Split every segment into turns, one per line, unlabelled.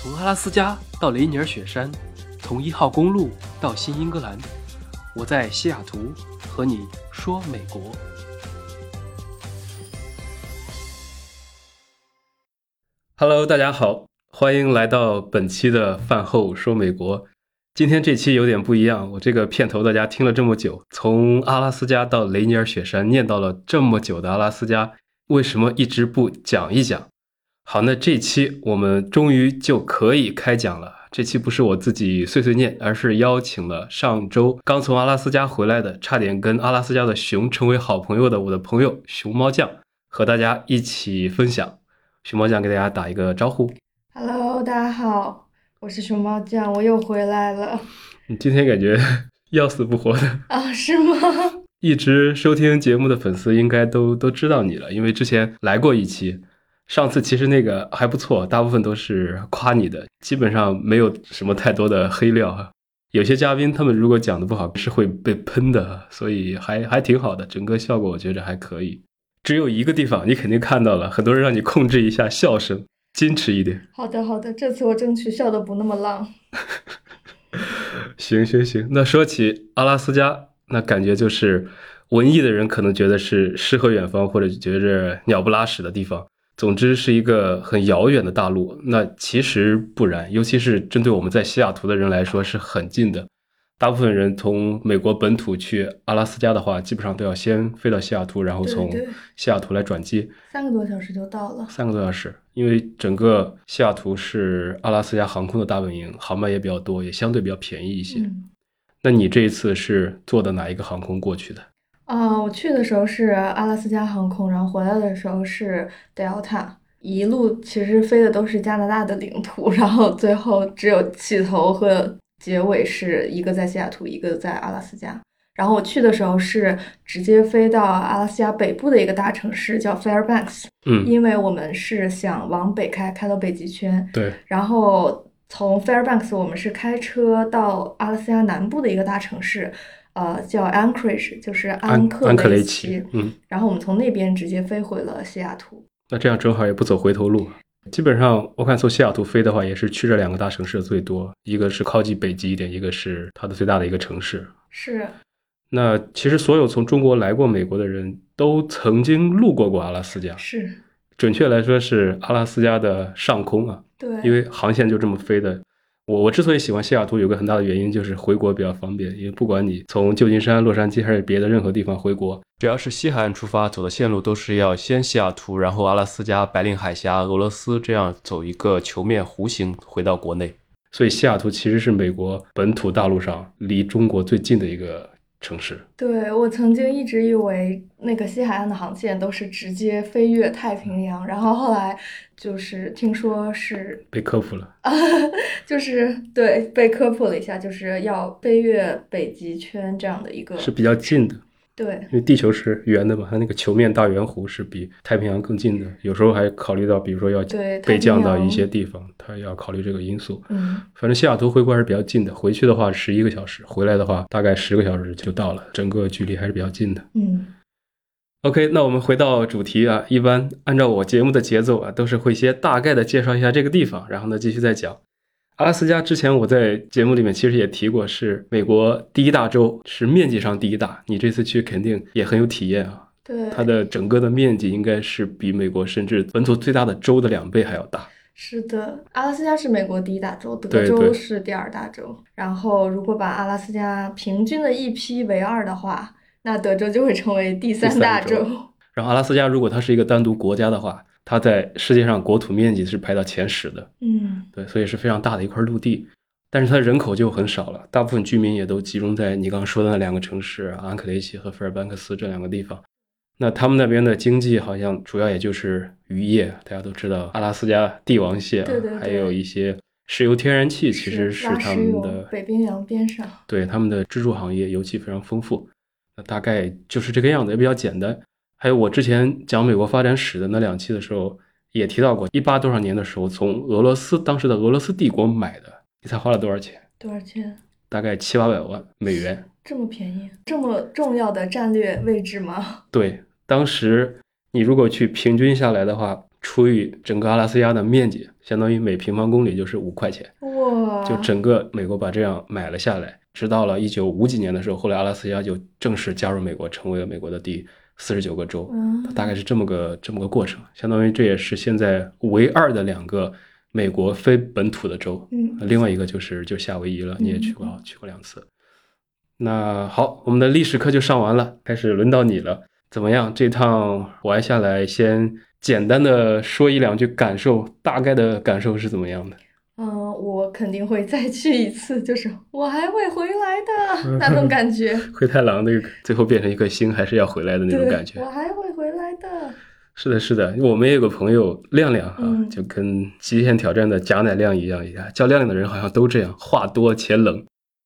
从阿拉斯加到雷尼尔雪山，从一号公路到新英格兰，我在西雅图和你说美国。Hello，大家好，欢迎来到本期的饭后说美国。今天这期有点不一样，我这个片头大家听了这么久，从阿拉斯加到雷尼尔雪山，念叨了这么久的阿拉斯加，为什么一直不讲一讲？好，那这期我们终于就可以开讲了。这期不是我自己碎碎念，而是邀请了上周刚从阿拉斯加回来的，差点跟阿拉斯加的熊成为好朋友的我的朋友熊猫酱，和大家一起分享。熊猫酱给大家打一个招呼。
Hello，大家好，我是熊猫酱，我又回来了
你今天感觉 要死不活的，
啊，是吗？
一直收听节目的粉丝应该都都知道你了，因为之前来过一期。上次其实那个还不错，大部分都是夸你的，基本上没有什么太多的黑料哈。有些嘉宾他们如果讲的不好是会被喷的，所以还还挺好的，整个效果我觉着还可以。只有一个地方你肯定看到了，很多人让你控制一下笑声，矜持一点。
好的，好的，这次我争取笑的不那么浪。
行行行，那说起阿拉斯加，那感觉就是文艺的人可能觉得是诗和远方，或者觉着鸟不拉屎的地方。总之是一个很遥远的大陆。那其实不然，尤其是针对我们在西雅图的人来说是很近的。大部分人从美国本土去阿拉斯加的话，基本上都要先飞到西雅图，然后从西雅图来转机，
三个多小时就到了。
三个多小时。因为整个西雅图是阿拉斯加航空的大本营，航班也比较多，也相对比较便宜一些。
嗯，
那你这一次是坐的哪一个航空过去的？
啊，我去的时候是阿拉斯加航空，然后回来的时候是 Delta，一路其实飞的都是加拿大的领土，然后最后只有起头和结尾是一个在西雅图，一个在阿拉斯加。然后我去的时候是直接飞到阿拉斯加北部的一个大城市叫 Fairbanks，
嗯，
因为我们是想往北开，开到北极圈，
对，
然后从 Fairbanks 我们是开车到阿拉斯加南部的一个大城市，呃，叫 Anchorage，就是安克
安克雷
奇
奇。，嗯，
然后我们从那边直接飞回了西雅图。
那这样正好也不走回头路。基本上我看从西雅图飞的话，也是去这两个大城市最多，一个是靠近北极一点，一个是它的最大的一个城市。
是，
那其实所有从中国来过美国的人都曾经路过过阿拉斯加，
是，
准确来说是阿拉斯加的上空啊，
对，
因为航线就这么飞的。我我之所以喜欢西雅图，有个很大的原因就是回国比较方便，因为不管你从旧金山、洛杉矶还是别的任何地方回国，只要是西海岸出发，走的线路都是要先西雅图，然后阿拉斯加、白令海峡、俄罗斯这样走一个球面弧形回到国内。所以西雅图其实是美国本土大陆上离中国最近的一个城市。
对，我曾经一直以为那个西海岸的航线都是直接飞越太平洋，然后后来就是听说是，
被科普了，
就是对被科普了一下，就是要飞越北极圈这样的一个，
是比较近的，
对，
因为地球是圆的嘛，它那个球面大圆弧是比太平洋更近的。有时候还考虑到，比如说要被降到一些地方，它要考虑这个因素。
嗯，
反正西雅图回国还是比较近的，回去的话十一个小时，回来的话大概十个小时就到了，整个距离还是比较近的。
嗯
，OK，那我们回到主题啊，一般按照我节目的节奏啊，都是会先大概的介绍一下这个地方，然后呢继续再讲。阿拉斯加之前我在节目里面其实也提过，是美国第一大州，是面积上第一大。你这次去肯定也很有体验啊，
对，
它的整个的面积应该是比美国甚至本土最大的州的两倍还要大。
是的，阿拉斯加是美国第一大州，德州是第二大州。然后，如果把阿拉斯加平均的一批为二的话，那德州就会成为第三
三
大
州然后阿拉斯加如果它是一个单独国家的话，它在世界上国土面积是排到前十的。
嗯，
对，所以是非常大的一块陆地，但是它人口就很少了，大部分居民也都集中在你刚刚说的那两个城市安克雷奇和费尔班克斯这两个地方。那他们那边的经济好像主要也就是渔业，大家都知道阿拉斯加帝王蟹啊，
对对对
还有一些石油天然气，其实是他们的
北冰洋边上。
对他们的支柱行业，尤其非常丰富。那大概就是这个样子，也比较简单。还有我之前讲美国发展史的那两期的时候，也提到过，一八多少年的时候，从俄罗斯当时的俄罗斯帝国买的，你猜花了多少钱？
多少钱？
大概七八百万美元。
这么便宜，这么重要的战略位置吗？
对，当时你如果去平均下来的话，除以整个阿拉斯加的面积，相当于每平方公里就是五块钱。
哇！
就整个美国把这样买了下来，直到了一九五几年的时候，后来阿拉斯加就正式加入美国，成为了美国的第四十九个州，
嗯
大概是这么个这么个过程。相当于这也是现在唯二的两个美国非本土的州，
嗯
另外一个就是就夏威夷了，你也去过
嗯，
去过两次。那好，我们的历史课就上完了，开始轮到你了。怎么样？这趟玩下来，先简单的说一两句感受，大概的感受是怎么样的？
嗯，我肯定会再去一次，就是我还会回来的那种感觉。
灰太狼那个最后变成一颗星，还是要回来的那种感觉
我。还会回来的。
是的，是的，我们也有个朋友亮亮哈，
嗯
就跟极限挑战的贾乃亮一样一样，叫亮亮的人好像都这样，话多且冷。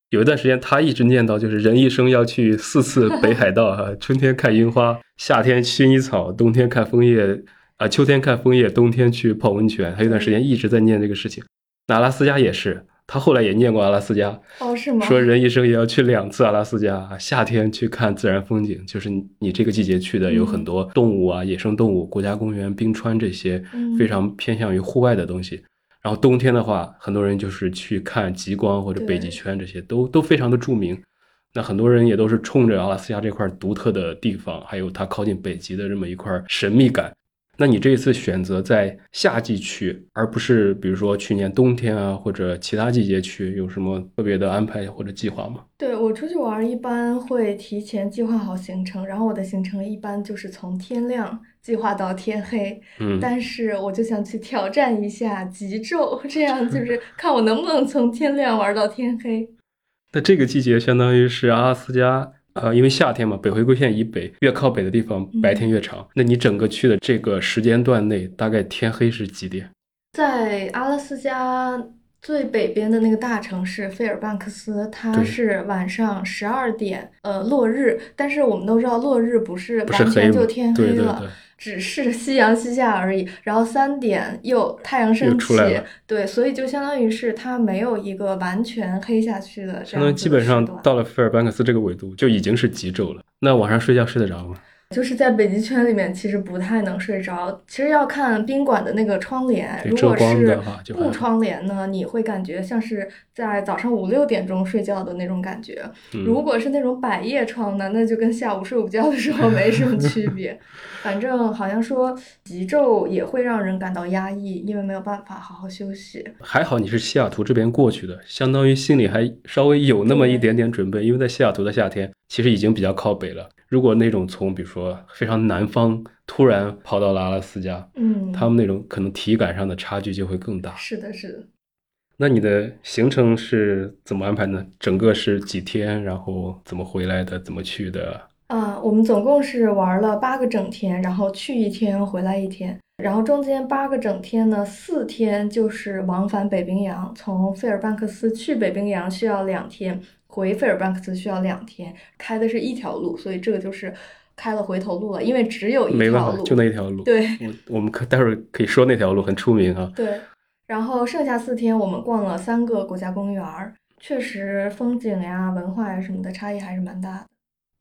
有一段时间，他一直念叨，就是人一生要去四次北海道哈，春天看樱花，夏天薰衣草，冬天看枫叶，啊、秋天看枫叶，冬天去泡温泉。他有段时间一直在念这个事情。那阿拉斯加也是，他后来也念过阿拉斯加，
哦，是吗？
说人一生也要去两次阿拉斯加，夏天去看自然风景，就是你你这个季节去的有很多动物啊、野生动物、国家公园、冰川这些
嗯
非常偏向于户外的东西。然后冬天的话，很多人就是去看极光或者北极圈，这些都都非常的著名。那很多人也都是冲着阿拉斯加这块独特的地方，还有它靠近北极的这么一块神秘感。那你这一次选择在夏季去，而不是比如说去年冬天啊或者其他季节去，有什么特别的安排或者计划吗？
对我出去玩儿一般会提前计划好行程，然后我的行程一般就是从天亮计划到天黑。
嗯，
但是我就想去挑战一下极昼，这样就 是看我能不能从天亮玩到天黑。
那这个季节相当于是阿拉斯加，呃，因为夏天嘛，北回归线以北越靠北的地方
嗯
白天越长。那你整个去的这个时间段内，大概天黑是几点？
在阿拉斯加最北边的那个大城市费尔班克斯，它是晚上十二点，呃，落日。但是我们都知道，落日不是
不是黑吗
完全就天黑了，
对对对
只是夕阳西下而已。然后三点又太阳升起
出来了，
对，所以就相当于是它没有一个完全黑下去的这
相当于基本上到了费尔班克斯这个纬度就已经是极昼了。那晚上睡觉睡得着吗？
就是在北极圈里面，其实不太能睡着。其实要看宾馆的那个窗帘，如果是布窗帘呢，你会感觉像是在早上五六点钟睡觉的那种感觉。
嗯
如果是那种百叶窗呢，那就跟下午睡午觉的时候没什么区别。反正好像说极昼也会让人感到压抑，因为没有办法好好休息。
还好你是西雅图这边过去的，相当于心里还稍微有那么一点点准备，因为在西雅图的夏天其实已经比较靠北了。如果那种从比如说非常南方突然跑到了阿拉斯加，
嗯，
他们那种可能体感上的差距就会更大。
是的，是的。
那你的行程是怎么安排呢？整个是几天，然后怎么回来的，怎么去的？
啊，我们总共是玩了八个整天，然后去一天，回来一天，然后中间八个整天呢，四天就是往返北冰洋，从费尔班克斯去北冰洋需要两天，回费尔班克斯需要两天，开的是一条路，所以这个就是开了回头路了，因为只有一
没办法，
条路，
就那一条路。
对
我我们可待会儿可以说那条路很出名啊。
对，然后剩下四天我们逛了三个国家公园儿，确实风景呀、文化呀什么的差异还是蛮大的。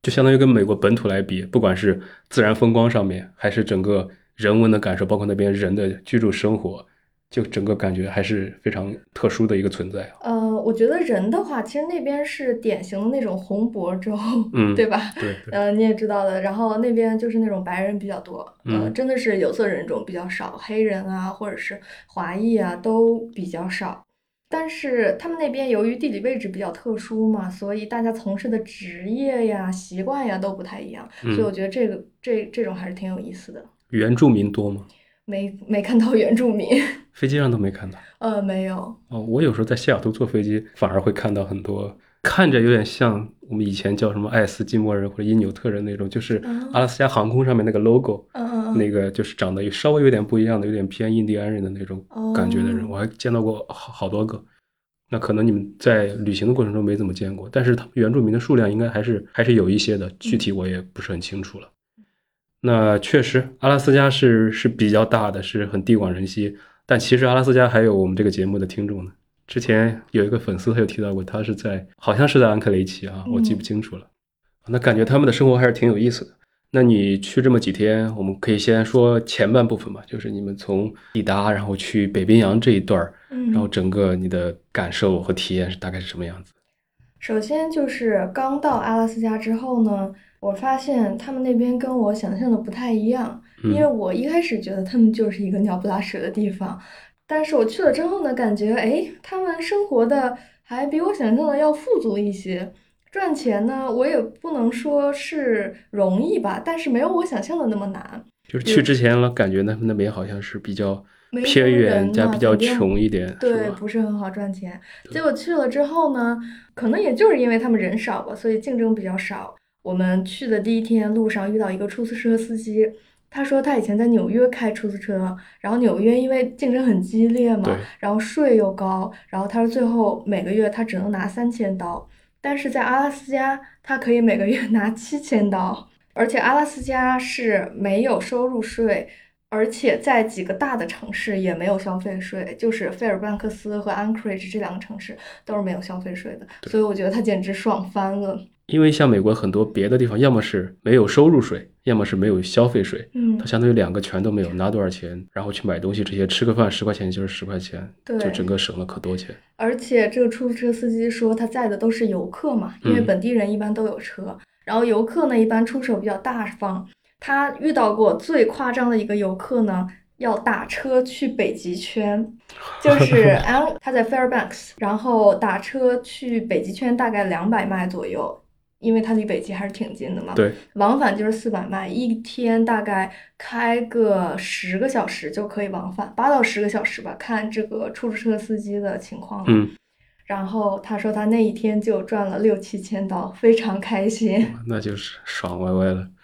就相当于跟美国本土来比，不管是自然风光上面，还是整个人文的感受，包括那边人的居住生活，就整个感觉还是非常特殊的一个存在啊。
呃，我觉得人的话，其实那边是典型的那种红脖州，
嗯
对吧？
对对，
呃，你也知道的，然后那边就是那种白人比较多，呃，
嗯
真的是有色人种比较少，黑人啊，或者是华裔啊，都比较少。但是他们那边由于地理位置比较特殊嘛，所以大家从事的职业呀、习惯呀都不太一样，所以
嗯
我觉得这个这这种还是挺有意思的。
原住民多吗？
没 没看到原住民，
飞机上都没看到。
呃，没有，
哦，我有时候在西雅图坐飞机，反而会看到很多看着有点像我们以前叫什么爱斯基摩人或者因纽特人那种，就是
嗯
阿拉斯加航空上面那个 logo，、那个就是长得稍微有点不一样的，有点偏印第安人的那种感觉的人，
哦
我还见到过好好多个。那可能你们在旅行的过程中没怎么见过，但是他们原住民的数量应该还是还是有一些的，具体我也不是很清楚了。那确实，阿拉斯加是是比较大的，是很地广人稀。但其实阿拉斯加还有我们这个节目的听众呢。之前有一个粉丝他有提到过，他是在好像是在安克雷奇啊，我记不清楚了。那感觉他们的生活还是挺有意思的。那你去这么几天，我们可以先说前半部分吧，就是你们从抵达，然后去北冰洋这一段儿，
嗯，
然后整个你的感受和体验是大概是什么样子？
首先就是刚到阿拉斯加之后呢，我发现他们那边跟我想象的不太一样，因为我一开始觉得他们就是一个鸟不拉屎的地方，但是我去了之后呢，感觉哎，他们生活的还比我想象的要富足一些。赚钱呢，我也不能说是容易吧，但是没有我想象的那么难。
就是去之前了，感觉他们那边好像是比较偏远加比较穷一点，
对，不是很好赚钱。结果去了之后呢，可能也就是因为他们人少吧，所以竞争比较少。我们去的第一天路上遇到一个出租车司机，他说他以前在纽约开出租车，然后纽约因为竞争很激烈嘛，然后税又高，然后他说最后每个月他只能拿三千刀。但是在阿拉斯加，他可以每个月 拿七千刀，而且阿拉斯加是没有收入税，而且在几个大的城市也没有消费税，就是费尔班克斯和安克 g e 这两个城市都是没有消费税的，所以我觉得他简直爽翻了。
因为像美国很多别的地方，要么是没有收入税，要么是没有消费税，
嗯，
它相当于两个全都没有，拿多少钱，然后去买东西，这些吃个饭十块钱就是十块钱，
对，
就整个省了可多钱。
而且这个出租车司机说他载的都是游客嘛，因为本地人一般都有车，然后游客呢一般出手比较大方。他遇到过最夸张的一个游客呢，要打车去北极圈，就是安他在 Fairbanks，然后打车去北极圈大概两百迈左右。因为它离北极还是挺近的嘛，
对，
往返就是四百迈，一天大概开个十个小时就可以往返，八到十个小时吧，看这个出租车司机的情况。
嗯，
然后他说他那一天就赚了六七千刀，非常开心，
那就是爽歪歪了。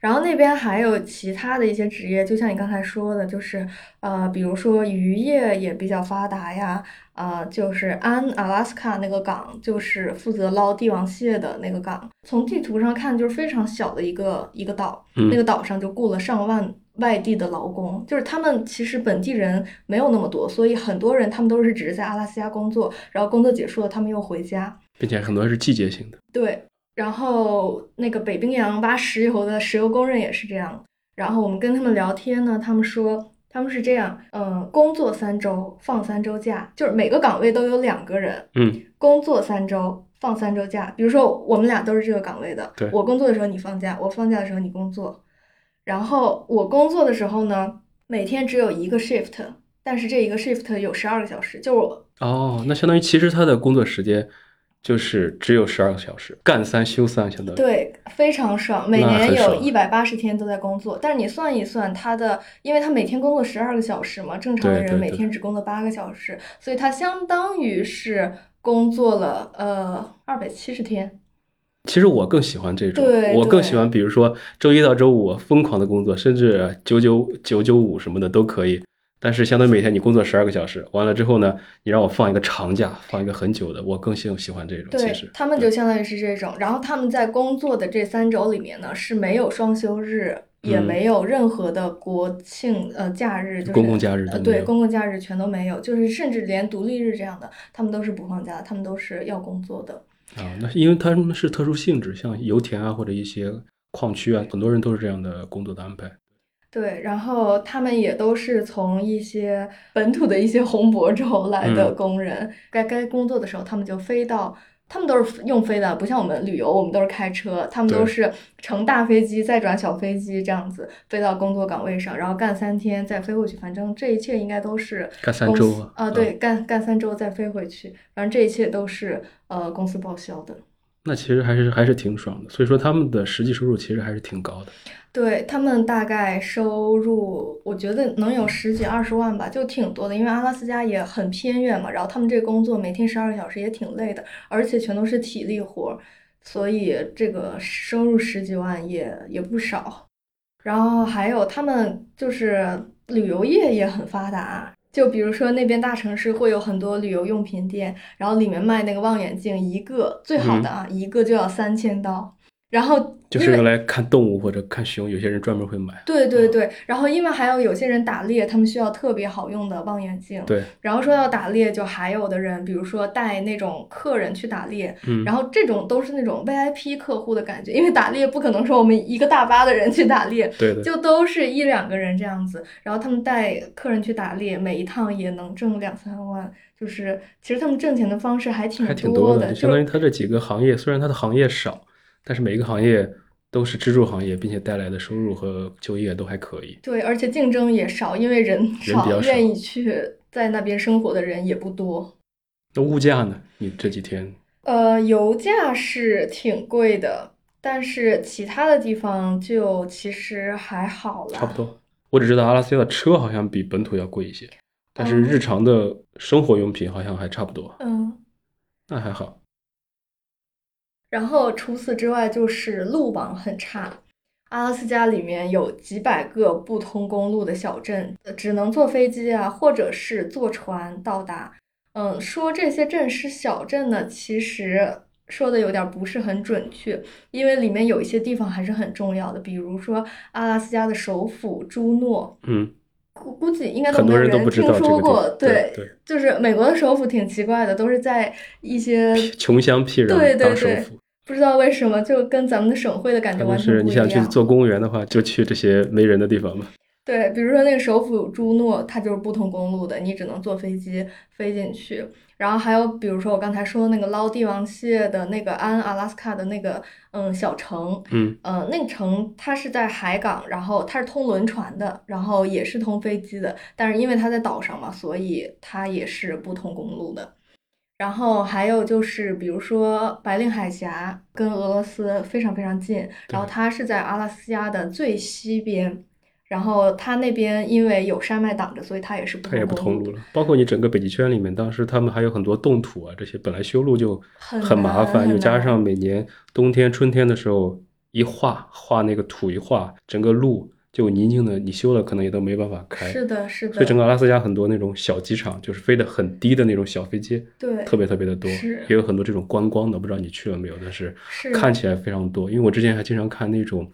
然后那边还有其他的一些职业，就像你刚才说的，就是呃，比如说渔业也比较发达呀，呃，就是安阿拉斯卡那个港，就是负责捞帝王蟹的那个港。从地图上看，就是非常小的一个一个岛，那个岛上就雇了上万外地的劳工，就是他们其实本地人没有那么多，所以很多人他们都是只是在阿拉斯加工作，然后工作结束了，他们又回家，
并且很多是季节性的。
对。然后那个北冰洋挖石油的石油工人也是这样。然后我们跟他们聊天呢，他们说他们是这样，嗯，工作三周放三周假，就是每个岗位都有两个人，
嗯，
工作三周放三周假。比如说我们俩都是这个岗位的，
对，
我工作的时候你放假，我放假的时候你工作。然后我工作的时候呢，每天只有一个 shift，但是这一个 shift 有十二个小时，就我
哦，那相当于其实他的工作时间。就是只有十二个小时，干三休三，相当于
对，非常爽。每年有一百八十天都在工作，但是你算一算，他的，因为他每天工作十二个小时嘛，正常的人每天只工作八个小时，所以他相当于是工作了呃二百七十天。
其实我更喜欢这种，
对，
我更喜欢，比如说周一到周五疯狂的工作，甚至九九九九五什么的都可以。但是，相当于每天你工作十二个小时，完了之后呢，你让我放一个长假，放一个很久的，我更喜喜欢这种。
对，他们就相当于是这种。然后他们在工作的这三周里面呢，是没有双休日，也没有任何的国庆呃假日，就是
公共假日
呃对，公共假日全都没有，就是甚至连独立日这样的，他们都是不放假，他们都是要工作的。
啊，那因为他们是特殊性质，像油田啊或者一些矿区啊，很多人都是这样的工作的安排。
对，然后他们也都是从一些本土的一些红博州来的工人，该该工作的时候，他们就飞到，他们都是用飞的，不像我们旅游，我们都是开车，他们都是乘大飞机再转小飞机这样子飞到工作岗位上，然后干三天再飞回去，反正这一切应该都是
干三周
啊，对，干干三周再飞回去，反正这一切都是呃公司报销的。
那其实还是还是挺爽的，所以说他们的实际收入其实还是挺高的。
对他们大概收入，我觉得能有十几二十万吧，就挺多的。因为阿拉斯加也很偏远嘛，然后他们这工作每天十二个小时也挺累的，而且全都是体力活，所以这个收入十几万也也不少。然后还有他们就是旅游业也很发达，就比如说那边大城市会有很多旅游用品店，然后里面卖那个望远镜，一个最好的啊，一个就要三千刀。然后
就是用来看动物或者看熊，有些人专门会买。
对对对，然后因为还有有些人打猎，他们需要特别好用的望远镜。
对，
然后说要打猎，就还有的人，比如说带那种客人去打猎，
嗯
然后这种都是那种 VIP 客户的感觉，因为打猎不可能说我们一个大巴的人去打猎，
对的，
就都是一两个人这样子，然后他们带客人去打猎，每一趟也能挣两三万，就是其实他们挣钱的方式还挺
还挺
多
的。
就
相当于他这几个行业，虽然他的行业少，但是每一个行业都是支柱行业，并且带来的收入和就业都还可以。
对，而且竞争也少，因为人少，愿意去在那边生活的人也不多。
那物价呢？你这几天
呃，油价是挺贵的，但是其他的地方就其实还好了。
差不多。我只知道阿拉斯加的车好像比本土要贵一些，但是
哦
日常的生活用品好像还差不多，
嗯，
那还好。
然后除此之外就是路网很差。阿拉斯加里面有几百个不通公路的小镇，只能坐飞机啊，或者是坐船到达。嗯，说这些镇是小镇呢，其实说的有点不是很准确，因为里面有一些地方还是很重要的，比如说阿拉斯加的首府朱诺，
嗯，
估估计应该都
很多
没有听
人都不知道这
说过。
个。对对，
就是美国的首府挺奇怪的，都是在一些
穷乡僻壤
对对对
当首府。
不知道为什么就跟咱们的省会的感觉完全不一样。
你想去做公务员的话，就去这些没人的地方吧。
对，比如说那个首府朱诺，它就是不通公路的，你只能坐飞机飞进去。然后还有比如说我刚才说的那个捞帝王蟹的那个安阿拉斯卡的那个嗯小城，
嗯，
呃，那个城它是在海港，然后它是通轮船的，然后也是通飞机的，但是因为它在岛上嘛，所以它也是不通公路的。然后还有就是，比如说白令海峡跟俄罗斯非常非常近，然后它是在阿拉斯加的最西边，然后它那边因为有山脉挡着，所以它也是不
它也
通公路
不通路了。包括你整个北极圈里面，当时他们还有很多冻土啊，这些本来修路就
很
很麻烦，又加上每年冬天、春天的时候一化化那个土一化，整个路就泥泞的，你修了可能也都没办法开。
是的，是的，
所以整个阿拉斯加很多那种小机场，就是飞得很低的那种小飞机，
对
特别特别的多，
是
也有很多这种观光的，不知道你去了没有？但是
是
看起来非常多，因为我之前还经常看那种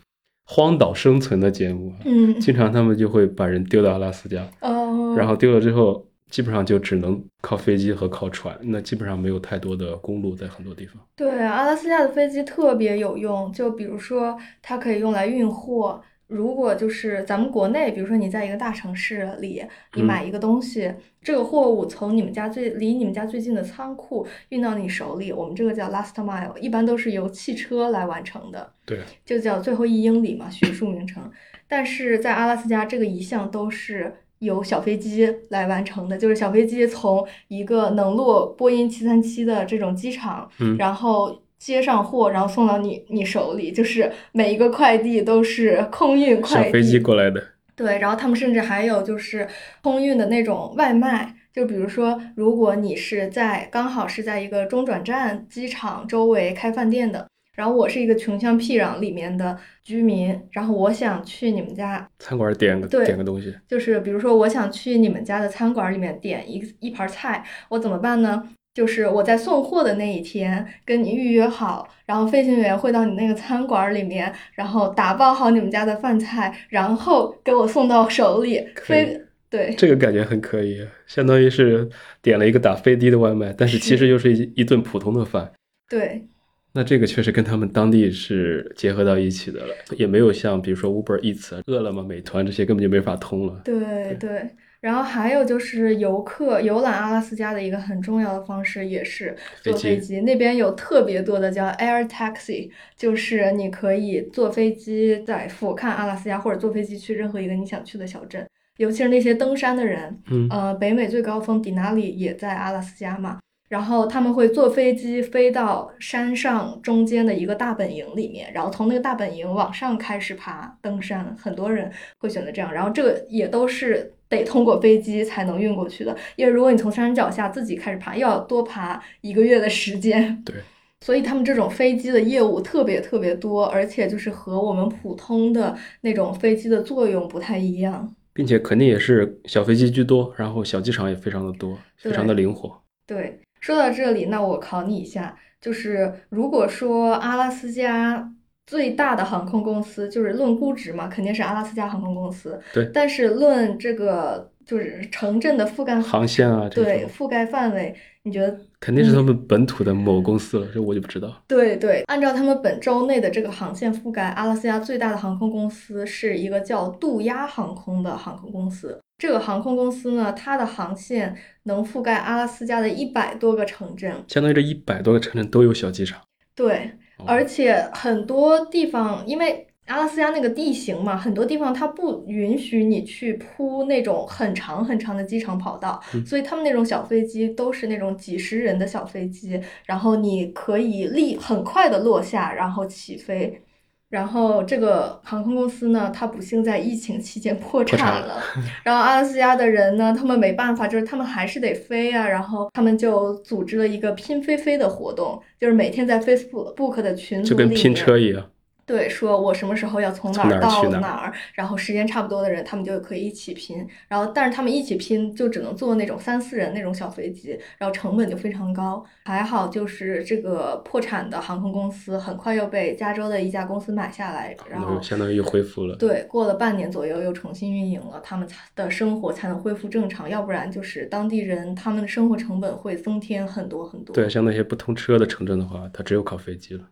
荒岛生存的节目啊，
嗯
经常他们就会把人丢到阿拉斯加，
哦，
然后丢了之后，基本上就只能靠飞机和靠船，那基本上没有太多的公路在很多地方。
对，阿拉斯加的飞机特别有用，就比如说它可以用来运货。如果就是咱们国内，比如说你在一个大城市里，你
嗯
买一个东西，这个货物从你们家最离你们家最近的仓库运到你手里，我们这个叫 last mile，一般都是由汽车来完成的。
对，
就叫最后一英里嘛，学术名称。但是在阿拉斯加，这个一项都是由小飞机来完成的，就是小飞机从一个能落波音七三七的这种机场，
嗯
然后接上货，然后送到你你手里，就是每一个快递都是空运快递。
小飞机过来的，
对，然后他们甚至还有就是空运的那种外卖，就比如说，如果你是在刚好是在一个中转站、机场周围开饭店的，然后我是一个穷乡僻壤里面的居民，然后我想去你们家，
餐馆点个
对
点个东西，
就是比如说我想去你们家的餐馆里面点一一盘菜，我怎么办呢？就是我在送货的那一天跟你预约好，然后飞行员会到你那个餐馆里面，然后打包好你们家的饭菜，然后给我送到手里。飞对
这个感觉很可以，相当于是点了一个打飞的的外卖，但是其实 又是一一顿普通的饭。
对
那这个确实跟他们当地是结合到一起的了，也没有像比如说 Uber Eats、饿了么、美团这些根本就没法通了。
对对。然后还有就是游客游览阿拉斯加的一个很重要的方式也是坐
飞机
那边有特别多的叫 air taxi，就是你可以坐飞机在俯瞰阿拉斯加，或者坐飞机去任何一个你想去的小镇。尤其是那些登山的人，
嗯。
呃，北美最高峰迪纳里也在阿拉斯加嘛，然后他们会坐飞机飞到山上中间的一个大本营里面，然后从那个大本营往上开始爬登山，很多人会选择这样，然后这个也都是得通过飞机才能运过去的，因为如果你从山脚下自己开始爬，又要多爬一个月的时间。
对，
所以他们这种飞机的业务特别特别多，而且就是和我们普通的那种飞机的作用不太一样。
并且肯定也是小飞机居多，然后小机场也非常的多，非常的灵活。
对，说到这里，那我考你一下，就是如果说阿拉斯加最大的航空公司，就是论估值嘛，肯定是阿拉斯加航空公司。
对
但是论这个就是城镇的覆盖
航线啊
对覆盖范围，你觉得？
肯定是他们本土的某公司了，这我就不知道。
对对，按照他们本州内的这个航线覆盖，阿拉斯加最大的航空公司是一个叫杜鸦航空的航空公司。这个航空公司呢，它的航线能覆盖阿拉斯加的一百多个城镇。
相当于这一百多个城镇都有小机场。
对，
哦
而且很多地方，因为阿拉斯加那个地形嘛，很多地方它不允许你去铺那种很长很长的机场跑道，
嗯
所以他们那种小飞机都是那种几十人的小飞机，然后你可以立很快的落下，然后起飞。然后这个航空公司呢，它不幸在疫情期间破
产
产了。然后阿拉斯加的人呢，他们没办法，就是他们还是得飞啊。然后他们就组织了一个拼飞飞的活动，就是每天在 Facebook 的群组里面，
就跟拼车一样。
对，说我什么时候要从哪儿到
儿哪儿
哪儿，然后时间差不多的人，他们就可以一起拼。然后，但是他们一起拼就只能坐那种三四人那种小飞机，然后成本就非常高。还好就是这个破产的航空公司很快又被加州的一家公司买下来，然后
相当于又恢复了。
对，过了半年左右又重新运营了，他们才的生活才能恢复正常，要不然就是当地人他们的生活成本会增添很多很多。
对，像那些不通车的城镇的话，他只有靠飞机了。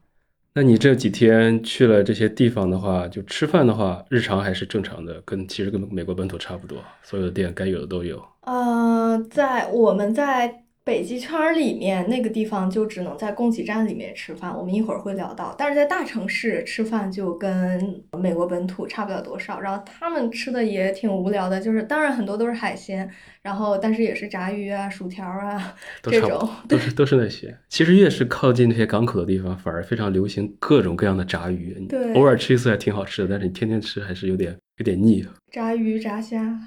那你这几天去了这些地方的话，就吃饭的话，日常还是正常的，跟其实跟美国本土差不多，所有的店该有的都有。
呃，在我们在北极圈儿里面那个地方就只能在供给站里面吃饭，我们一会儿会聊到。但是在大城市吃饭就跟美国本土差不了多少，然后他们吃的也挺无聊的，就是当然很多都是海鲜，然后但是也是炸鱼啊、薯条啊这种
都是都是那些。其实越是靠近那些港口的地方，反而非常流行各种各样的炸鱼。偶尔吃一次还挺好吃的，但是你天天吃还是有点有点腻。
炸鱼、炸虾。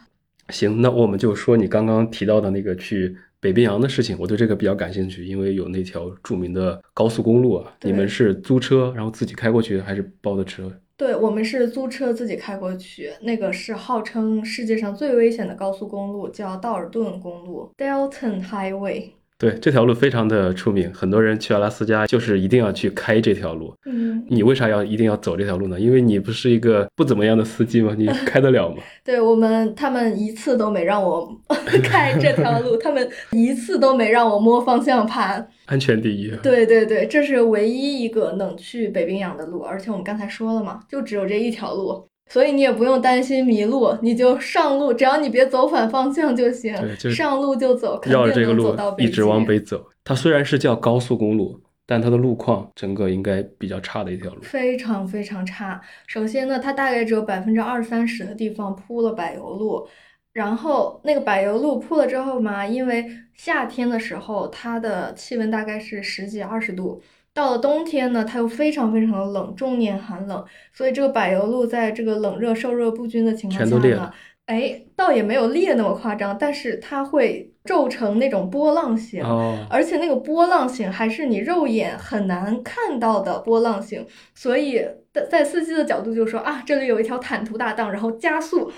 行，那我们就说你刚刚提到的那个去北冰洋的事情，我对这个比较感兴趣，因为有那条著名的高速公路啊。你们是租车，然后自己开过去，还是包的车？
对，我们是租车自己开过去，那个是号称世界上最危险的高速公路，叫道尔顿公路 （Dalton Highway）。
对，这条路非常的出名，很多人去阿拉斯加就是一定要去开这条路。
嗯，
你为啥要一定要走这条路呢？因为你不是一个不怎么样的司机吗？你开得了吗？
对我们，他们一次都没让我 开这条路，他们一次都没让我摸方向盘。
安全第一。
对对对，这是唯一一个能去北冰洋的路，而且我们刚才说了嘛，就只有这一条路，所以你也不用担心迷路，你就上路，只要你别走反方向就行
对，就
上路就走，肯定能
绕着这个路
走到北
一直往北走。它虽然是叫高速公路，但它的路况整个应该比较差的一条路。
非常非常差。首先呢，它大概只有百分之二三十的地方铺了柏油路，然后那个柏油路铺了之后嘛，因为夏天的时候它的气温大概是十几二十度，到了冬天呢，它又非常非常的冷，终年寒冷，所以这个柏油路在这个冷热受热不均的情况下呢哎，倒也没有裂那么夸张，但是它会皱成那种波浪形。
哦，
而且那个波浪形还是你肉眼很难看到的波浪形，所以在在司机的角度就说啊，这里有一条坦途大道，然后加速，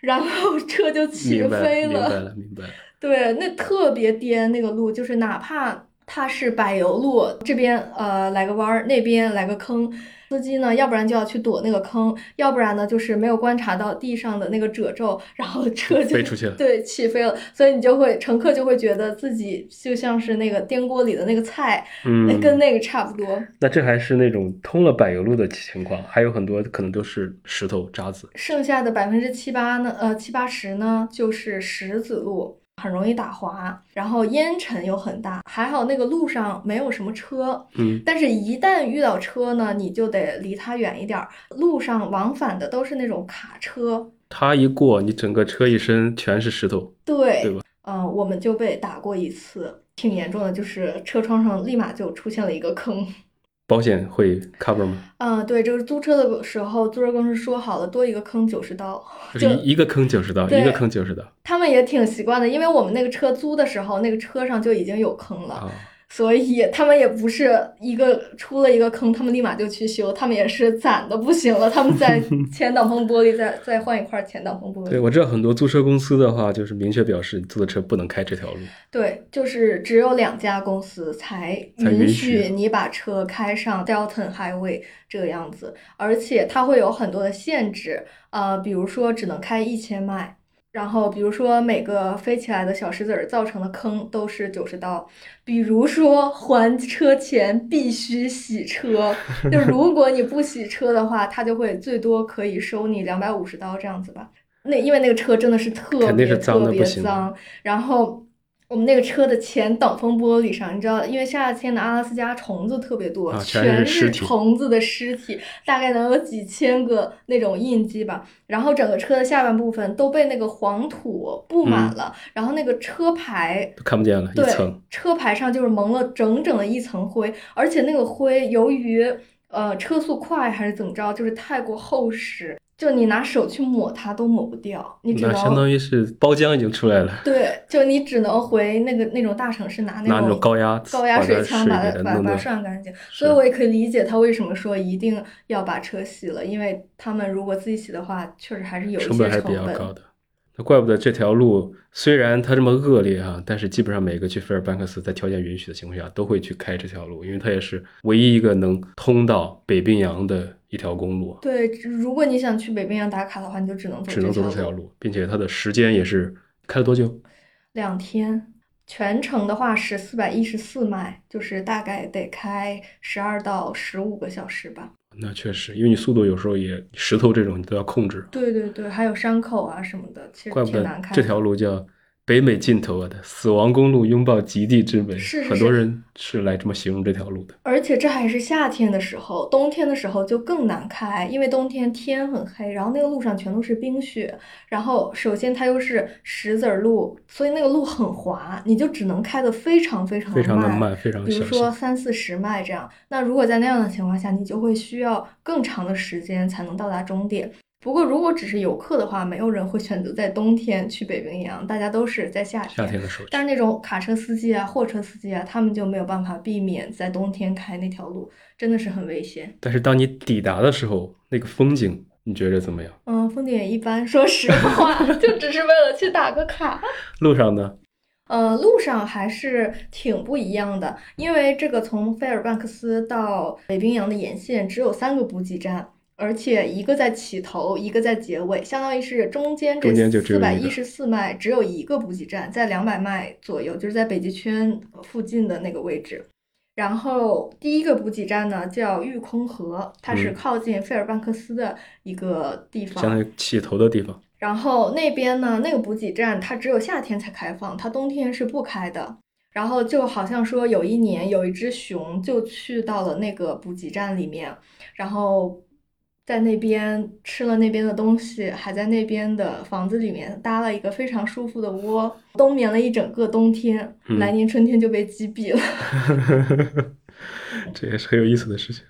然后车就起飞
明白了，明白了。
对，那特别颠那个路，就是哪怕它是柏油路，这边呃来个弯儿，那边来个坑，司机呢，要不然就要去躲那个坑，要不然呢就是没有观察到地上的那个褶皱，然后车就
飞出去了。
对，起飞了，所以你就会乘客就会觉得自己就像是那个颠锅里的那个菜，
嗯，
跟那个差不多。
那这还是那种通了柏油路的情况，还有很多可能都是石头渣子。
剩下的百分之七八呢，呃七八十呢就是石子路，很容易打滑，然后烟尘又很大。还好那个路上没有什么车，
嗯，
但是一旦遇到车呢，你就得离它远一点儿。路上往返的都是那种卡车，
它一过，你整个车一身全是石头。
对，
对吧
嗯、我们就被打过一次，挺严重的，就是车窗上立马就出现了一个坑。
保险会 cover 吗？
嗯，对，这个租车的时候，租车公司说好了，多一个坑九十刀。
就一一个坑九十刀，一个坑九十刀
他们也挺习惯的，因为我们那个车租的时候，那个车上就已经有坑了。
啊。
所以他们也不是一个出了一个坑，他们立马就去修，他们也是攒的不行了，他们在 前挡风玻璃再再换一块前挡风玻璃。
对，我知道很多租车公司的话，就是明确表示你租的车不能开这条路。
对，就是只有两家公司才
才允
允
许
许你把车开上 Delton Highway 这个样子，而且它会有很多的限制，呃，比如说只能开一千迈。然后，比如说每个飞起来的小石子儿造成的坑都是九十刀，比如说还车前必须洗车，就如果你不洗车的话，他就会最多可以收你两百五十刀这样子吧。那因为那个车真的是特别特别脏，然后我们那个车的前挡风玻璃上，你知道，因为夏天的阿拉斯加虫子特别多，
啊全
全
是
虫子的尸体，大概能有几千个那种印记吧。然后整个车的下半部分都被那个黄土布满了，然后那个车牌
都看不见了，一
对
层。，
车牌上就是蒙了整整的一层灰，而且那个灰由于呃车速快还是怎么着，就是太过厚实，就你拿手去抹它都抹不掉，你只能
相当于是包浆已经出来了，
对，就你只能回那个那种大城市拿那
种高压
高压水枪把
把
它把把它涮干净。所以我也可以理解他为什么说一定要把车洗了，因为他们如果自己洗的话，确实还是有一些
成本还是比较高的。那怪不得这条路虽然它这么恶劣哈、但是基本上每个去菲尔班克斯在条件允许的情况下都会去开这条路，因为它也是唯一一个能通到北冰洋的一条公路，
对，如果你想去北冰洋打卡的话，你就只能走
只能走这
条
条路，并且它的时间也是开了多久？
两天，全程的话是四百一十四迈，就是大概得开十二到十五个小时吧。
那确实，因为你速度有时候也石头这种你都要控制，
对对对，还有山口啊什么的，其实
怪不得
挺难开的。
这条路叫北美尽头啊的死亡公路，拥抱极地之美。
是是
很多人是来这么形容这条路的。
而且这还是夏天的时候，冬天的时候就更难开，因为冬天天很黑，然后那个路上全都是冰雪，然后首先它又是石子儿路，所以那个路很滑，你就只能开得非常非常
非常的
慢，
非常
比如。说三四十迈这样。那如果在那样的情况下，你就会需要更长的时间才能到达终点。不过如果只是游客的话，没有人会选择在冬天去北冰洋，大家都是在夏天。
夏天的时候，
但是那种卡车司机啊、货车司机啊，他们就没有办法避免在冬天开那条路，真的是很危险。
但是当你抵达的时候，那个风景你觉得怎么样？
嗯，风景也一般，说实话，就只是为了去打个卡。
路上呢？
呃，路上还是挺不一样的，因为这个从费尔班克斯到北冰洋的沿线只有三个补给站，而且一个在起头，一个在结尾，相当于是中间这四百一十四迈只有一个补给站，在两百迈左右，就是在北极圈附近的那个位置。然后第一个补给站呢叫玉空河，它是
嗯
靠近费尔班克斯的一个地方。
相当于起头的地方。
然后那边呢，那个补给站它只有夏天才开放，它冬天是不开的。然后就好像说有一年有一只熊就去到了那个补给站里面，然后在那边吃了那边的东西，还在那边的房子里面搭了一个非常舒服的窝，冬眠了一整个冬天，
嗯
来年春天就被击毙了。
这也是很有意思的事情。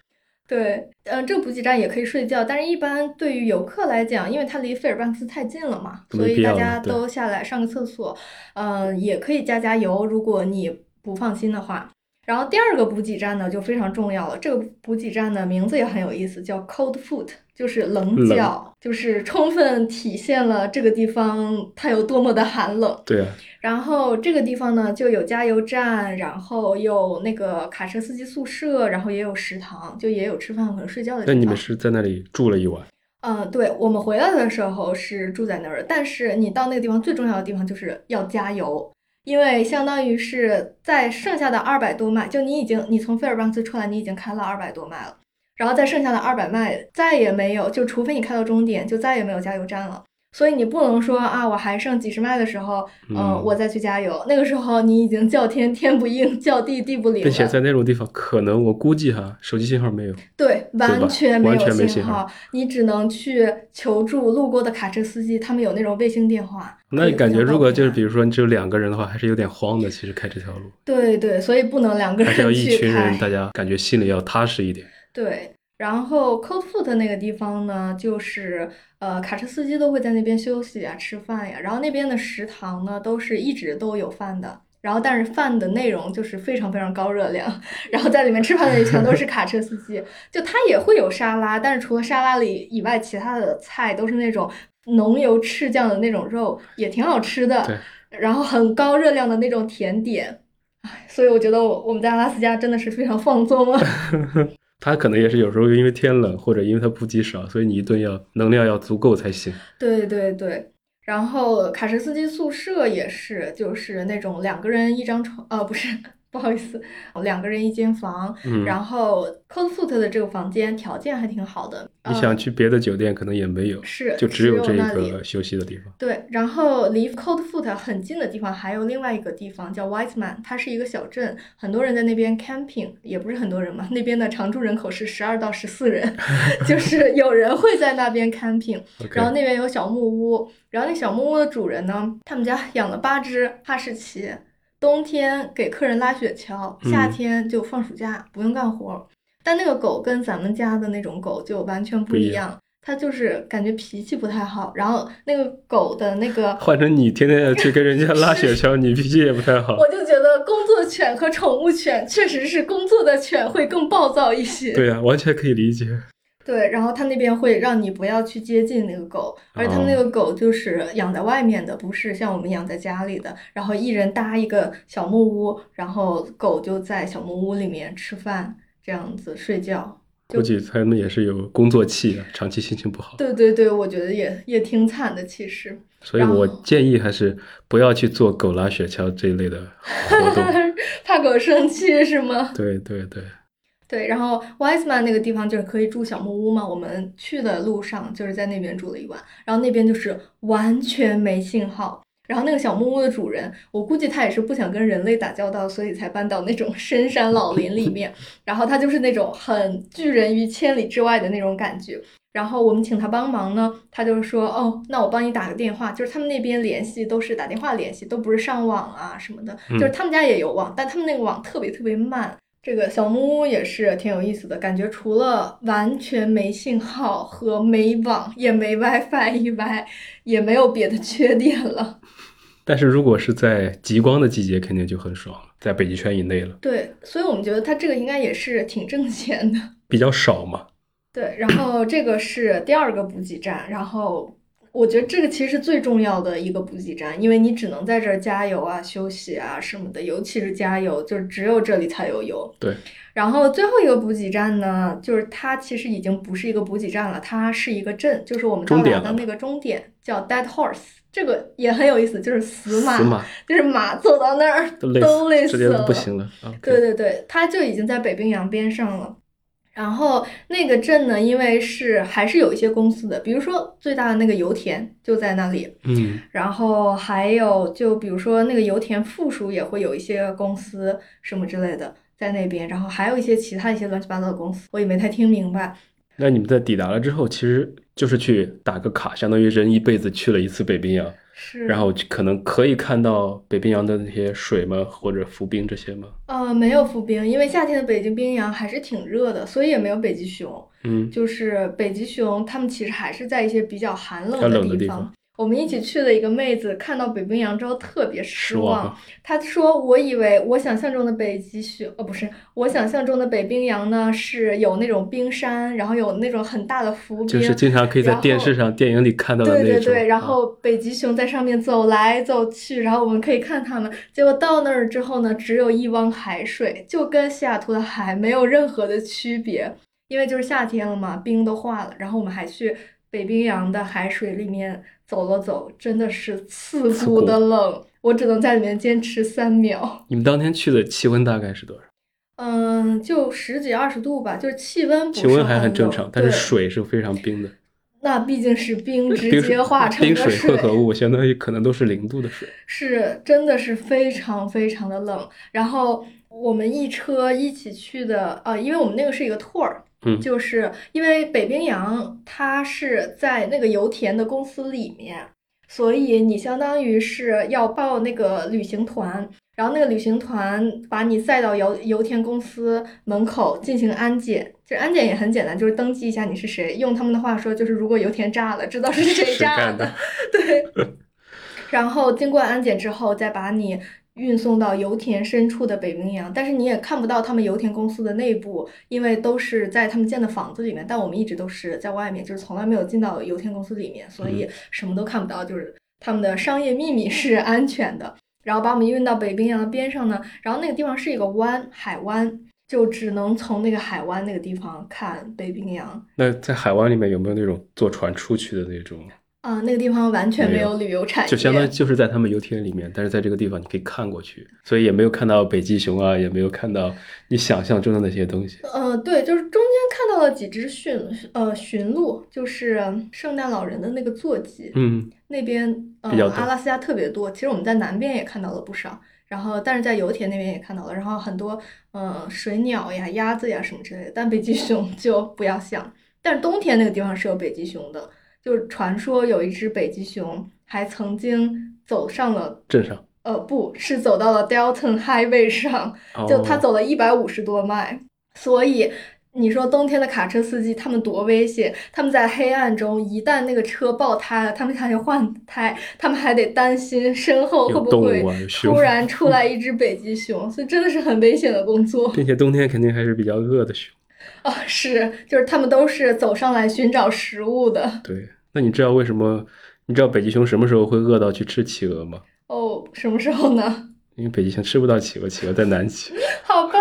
对，呃，这个补给站也可以睡觉，但是一般对于游客来讲，因为它离费尔班克斯太近了嘛，所以大家都下来上个厕所，呃，也可以加加油，如果你不放心的话。然后第二个补给站呢就非常重要了，这个补给站的名字也很有意思，叫 Cold Foot，就是冷
冷
脚，就是充分体现了这个地方它有多么的寒冷。
对啊，
然后这个地方呢，就有加油站，然后有那个卡车司机宿舍，然后也有食堂，就也有吃饭和睡觉的地方。
那你们是在那里住了一晚？
嗯，对，我们回来的时候是住在那儿，但是你到那个地方最重要的地方就是要加油，因为相当于是在剩下的二百多迈，就你已经你从费尔班克斯出来，你已经开了二百多迈了，然后在剩下的二百迈再也没有，就除非你开到终点，就再也没有加油站了。所以你不能说啊，我还剩几十迈的时候，嗯、
嗯
我再去加油。那个时候你已经叫天 天不应，叫地地不灵
并且。在那种地方，可能我估计哈，手机信号没有。
对，完全没有
信号
号，你只能去求助路过的卡车司机，他们有那种卫星电话。
那你感觉，如果就是比如说你只有两个人的话，还是有点慌的。其实开这条路，
对对，所以不能两个人
还是要一群人，大家感觉心里要踏实一点。
对，然后 Cold Foot 那个地方呢，就是呃，卡车司机都会在那边休息啊、吃饭呀。然后那边的食堂呢，都是一直都有饭的。然后但是饭的内容就是非常非常高热量，然后在里面吃饭的全都是卡车司机，就他也会有沙拉，但是除了沙拉里以外，其他的菜都是那种浓油赤酱的那种肉，也挺好吃的。
对。
然后很高热量的那种甜点，唉，所以我觉得我我们在阿拉斯加真的是非常放纵啊。
他可能也是有时候因为天冷，或者因为他补给少，所以你一顿要能量要足够才行。
对对对。然后卡什斯基宿舍也是，就是那种两个人一张床，呃，不是。不好意思，两个人一间房，然后 Cold Foot 的这个房间条件还挺好的。
你想去别的酒店可能也没有，
是
就只
有
这个休息的地方。
对，然后离 Cold Foot 很近的地方还有另外一个地方叫 White Man，它是一个小镇，很多人在那边 camping，也不是很多人嘛，那边的常住人口是十二到十四人，就是有人会在那边 camping，然后那边有小木屋，然后那小木屋的主人呢，他们家养了八只哈士奇。冬天给客人拉雪橇，夏天就放暑假不用干活。但那个狗跟咱们家的那种狗就完全不一样，它就是感觉脾气不太好。然后那个狗的那个
换成你天天要去跟人家拉雪橇，你脾气也不太好。
我就觉得工作犬和宠物犬确实是工作的犬会更暴躁一些。
对呀，完全可以理解。
对，然后他那边会让你不要去接近那个狗，而且他们那个狗就是养在外面的，不是像我们养在家里的。然后一人搭一个小木屋，然后狗就在小木屋里面吃饭，这样子睡觉。
估计他们也是有工作气啊，长期心情不好。
对对对，我觉得也也挺惨的，其实。
所以我建议还是不要去做狗拉雪橇这一类的活动，
怕狗生气是吗？
对对对。
对，然后 Wiseman 那个地方就是可以住小木屋嘛。我们去的路上就是在那边住了一晚，然后那边就是完全没信号。然后那个小木屋的主人，我估计他也是不想跟人类打交道，所以才搬到那种深山老林里面。然后他就是那种很拒人于千里之外的那种感觉。然后我们请他帮忙呢，他就说：“哦，那我帮你打个电话。”就是他们那边联系都是打电话联系，都不是上网啊什么的。就是他们家也有网，但他们那个网特别特别慢。这个小木屋也是挺有意思的，感觉除了完全没信号和没网，也没 WiFi 以外，也没有别的缺点了。
但是如果是在极光的季节，肯定就很爽了，在北极圈以内了。
对，所以我们觉得它这个应该也是挺挣钱的，
比较少嘛。
对，然后这个是第二个补给站，然后。我觉得这个其实是最重要的一个补给站，因为你只能在这儿加油啊、休息啊什么的，尤其是加油，就是只有这里才有油。
对。
然后最后一个补给站呢，就是它其实已经不是一个补给站了，它是一个镇，就是我们到达的那个终点叫 Dead Horse，这个也很有意思，就是死马，就是马走到那儿都累死
了，不行了。
对对对，它就已经在北冰洋边上了。然后那个镇呢，因为是还是有一些公司的，比如说最大的那个油田就在那里，
嗯，
然后还有就比如说那个油田附属也会有一些公司什么之类的在那边，然后还有一些其他一些乱七八糟的公司，我也没太听明白。
那你们在抵达了之后，其实就是去打个卡，相当于人一辈子去了一次北冰洋。
是，
然后可能可以看到北冰洋的那些水吗？或者浮冰这些吗？
呃，没有浮冰，因为夏天的北京冰洋还是挺热的，所以也没有北极熊。
嗯，
就是北极熊，它们其实还是在一些比较寒
冷
的地方。我们一起去的一个妹子看到北冰洋之后特别失望，她说：“我以为我想象中的北极熊，哦，不是我想象中的北冰洋呢，是有那种冰山，然后有那种很大的浮冰，
就是经常可以在电视上、电影里看到的
那种。对对对，然后北极熊在上面走来走去，然后我们可以看它们。结果到那儿之后呢，只有一汪海水，就跟西雅图的海没有任何的区别，因为就是夏天了嘛，冰都化了。然后我们还去北冰洋的海水里面。”走了走，真的是刺骨的冷，我只能在里面坚持三秒。
你们当天去的气温大概是多少？
嗯，就十几二十度吧，就是气温。
气温还很正常，但是水是非常冰的。
那毕竟是冰直接化 成
冰水混合物，相当于可能都是零度的水。
是，真的是非常非常的冷。然后我们一车一起去的，啊，因为我们那个是一个 tour。
嗯，
就是因为北冰洋它是在那个油田的公司里面，所以你相当于是要报那个旅行团，然后那个旅行团把你载到油油田公司门口进行安检。这安检也很简单，就是登记一下你是谁。用他们的话说，就是如果油田炸了，知道是谁炸
的。
对。然后经过安检之后，再把你。运送到油田深处的北冰洋，但是你也看不到他们油田公司的内部，因为都是在他们建的房子里面。但我们一直都是在外面，就是从来没有进到油田公司里面，所以什么都看不到。就是他们的商业秘密是安全的。然后把我们运到北冰洋的边上呢，然后那个地方是一个湾，海湾，就只能从那个海湾那个地方看北冰洋。
那在海湾里面有没有那种坐船出去的那种？
啊，那个地方完全
没
有旅游产业，
就相当于就是在他们油田里面，但是在这个地方你可以看过去，所以也没有看到北极熊啊，也没有看到你想象中的那些东西。
呃，对，就是中间看到了几只驯呃驯鹿，就是圣诞老人的那个坐骑，
嗯，
那边呃阿拉斯加特别多，其实我们在南边也看到了不少，然后但是在油田那边也看到了，然后很多呃水鸟呀、鸭子呀什么之类的，但北极熊 就不要想，但是冬天那个地方是有北极熊的。就传说有一只北极熊还曾经走上了
镇上，
呃，不是走到了 Dalton Highway 上，就他走了一百五十多迈。所以你说冬天的卡车司机他们多危险？他们在黑暗中，一旦那个车爆胎了，他们还得换胎，他们还得担心身后会不会突然 出来一只北极熊，所以真的是很危险的工作。
并且冬天肯定还是比较饿的熊。
啊，是，就是他们都是走上来寻找食物的。
对，那你知道为什么？你知道北极熊什么时候会饿到去吃企鹅吗？
哦，什么时候呢？
因为北极熊吃不到企鹅，企鹅在南极。
好吧。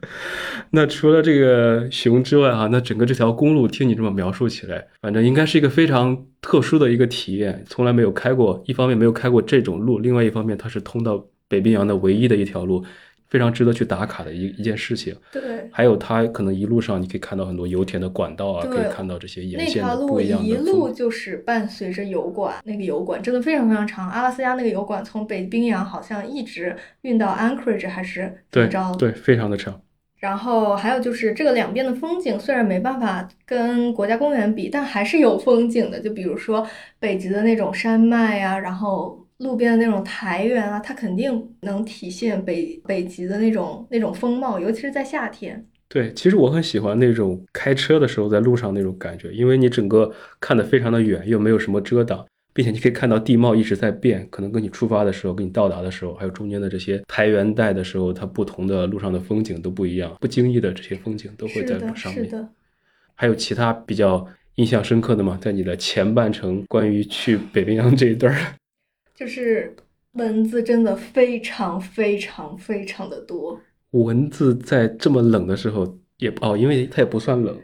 那除了这个熊之外，哈，那整个这条公路听你这么描述起来，反正应该是一个非常特殊的一个体验，从来没有开过。一方面没有开过这种路，另外一方面它是通到北冰洋的唯一的一条路。非常值得去打卡的一一件事情。
对，
还有它可能一路上你可以看到很多油田的管道啊，可以看到这些沿线的不一样的。
一路就是伴随着油管，那个油管真的非常非常长。阿拉斯加那个油管从北冰洋好像一直运到 Anchorage 还是怎么着？
对，非常的长。
然后还有就是这个两边的风景虽然没办法跟国家公园比，但还是有风景的。就比如说北极的那种山脉呀，然后。路边的那种苔原啊，它肯定能体现北北极的那种那种风貌，尤其是在夏天。
对，其实我很喜欢那种开车的时候在路上那种感觉，因为你整个看得非常的远，又没有什么遮挡，并且你可以看到地貌一直在变，可能跟你出发的时候、跟你到达的时候，还有中间的这些苔原带的时候，它不同的路上的风景都不一样，不经意的这些风景都会在上面。
是的。
还有其他比较印象深刻的吗？在你的前半程关于去北冰洋这一段？
就是蚊子真的非常非常非常的多。
蚊子在这么冷的时候也哦，因为它也不算冷。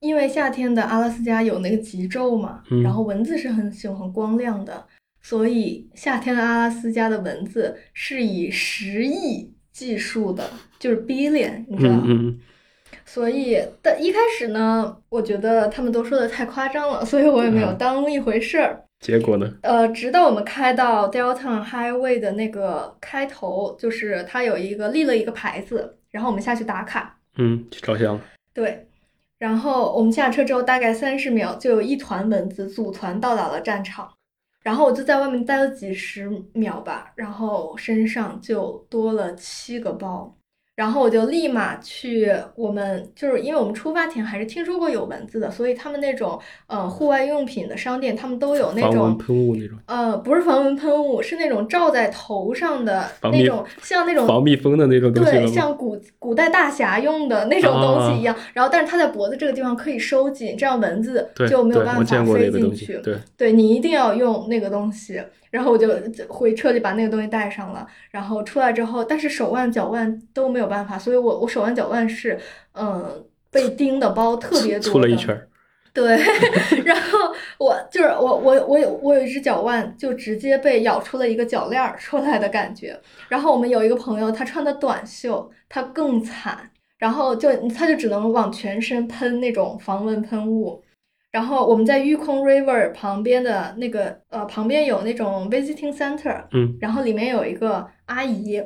因为夏天的阿拉斯加有那个极昼嘛，然后蚊子是很喜欢光亮的，所以夏天的阿拉斯加的蚊子是以十亿计数的，就是 billion，你知道
吗？
所以但一开始呢，我觉得他们都说的太夸张了，所以我也没有当一回事儿。
结果呢？
呃，直到我们开到 Delta Highway 的那个开头，就是它有一个立了一个牌子，然后我们下去打卡。
嗯，去照相。
对，然后我们下车之后，大概三十秒就有一团蚊子组团到达了战场，然后我就在外面待了几十秒吧，然后身上就多了七个包。然后我就立马去，我们就是因为我们出发前还是听说过有蚊子的，所以他们那种呃户外用品的商店，他们都有那种防
蚊喷雾那种。
呃，不是防蚊喷雾，是那种罩在头上的那种，像那种
防蜜蜂的那种东西。
对，像古古代大侠用的那种东西一样。然后，但是它在脖子这个地方可以收紧，这样蚊子就没有办法飞进去。
对，
对你一定要用那个东西。然后我就回车里把那个东西带上了，然后出来之后，但是手腕、脚腕都没有办法，所以我我手腕、脚腕是嗯被叮的包特别多。
出了一圈。
对，然后我就是我我我有我有一只脚腕就直接被咬出了一个脚链儿出来的感觉。然后我们有一个朋友，他穿的短袖，他更惨，然后就他就只能往全身喷那种防蚊喷雾。然后我们在玉空 River 旁边的那个呃旁边有那种 visiting center，
嗯，
然后里面有一个阿姨，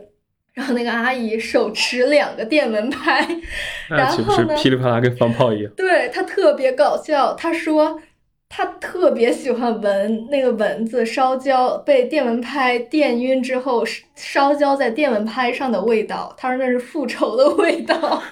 然后那个阿姨手持两个电蚊拍，然后
呢噼里啪啦跟放炮一样，
对她特别搞笑，她说她特别喜欢闻那个蚊子烧焦被电蚊拍电晕之后烧焦在电蚊拍上的味道，她说那是复仇的味道，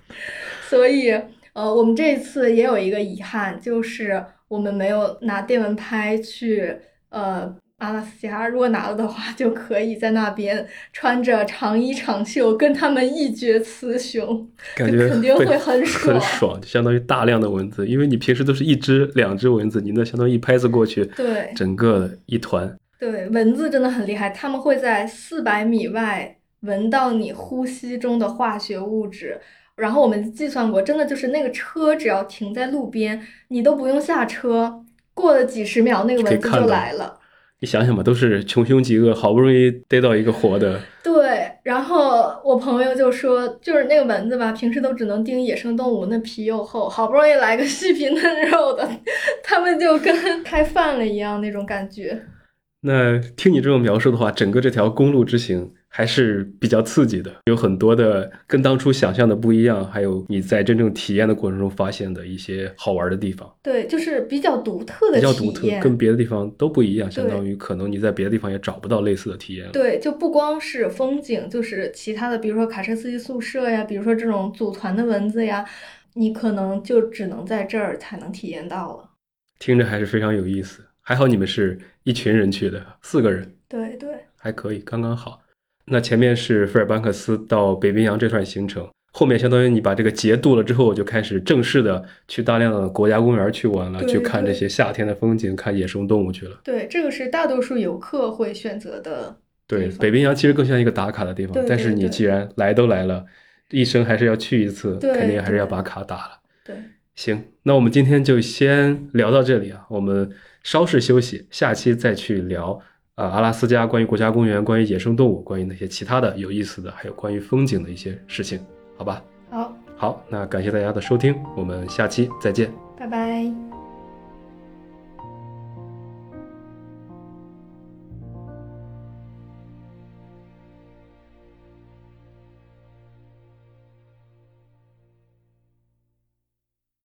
所以。呃，我们这次也有一个遗憾，就是我们没有拿电蚊拍去呃阿拉斯加，如果拿了的话，就可以在那边穿着长衣长袖跟他们一决雌雄，
感觉
肯定会
很爽
很爽。
爽，就相当于大量的蚊子，因为你平时都是一只两只蚊子，你那相当于一拍子过去，
对
整个一团。
对，蚊子真的很厉害，他们会在四百米外闻到你呼吸中的化学物质。然后我们计算过，真的就是那个车只要停在路边，你都不用下车，过了几十秒，那个蚊子就来了。
你想想吧，都是穷凶极恶，好不容易逮到一个活的，
对，然后我朋友就说，就是那个蚊子吧，平时都只能叮野生动物，那皮又厚，好不容易来个细皮嫩肉的，他们就跟开饭了一样那种感觉。
那听你这么描述的话，整个这条公路之行还是比较刺激的，有很多的跟当初想象的不一样，还有你在真正体验的过程中发现的一些好玩的地方，
对，就是比较独特的
比较独特
体验，。
跟别的地方都不一样，相当于可能你在别的地方也找不到类似的体验。
对，就不光是风景，就是其他的，比如说卡车司机宿舍呀，比如说这种组团的文字呀，你可能就只能在这儿才能体验到了。
听着还是非常有意思。还好你们是一群人去的，四个人
对对
还可以，刚刚好。那前面是费尔班克斯到北冰洋这段行程，后面相当于你把这个节度了之后，我就开始正式的去大量的国家公园去玩了，去看这些夏天的风景，看野生动物去了。
对，这个是大多数游客会选择的
对北冰洋其实更像一个打卡的地方，
对
但是你既然来都来了，一生还是要去一次，肯定还是要把卡打了。
对。
行，那我们今天就先聊到这里啊，我们稍事休息，下期再去聊啊、阿拉斯加关于国家公园、关于野生动物、关于那些其他的有意思的，还有关于风景的一些事情，好吧？
好，
好，那感谢大家的收听，我们下期再见。
拜拜。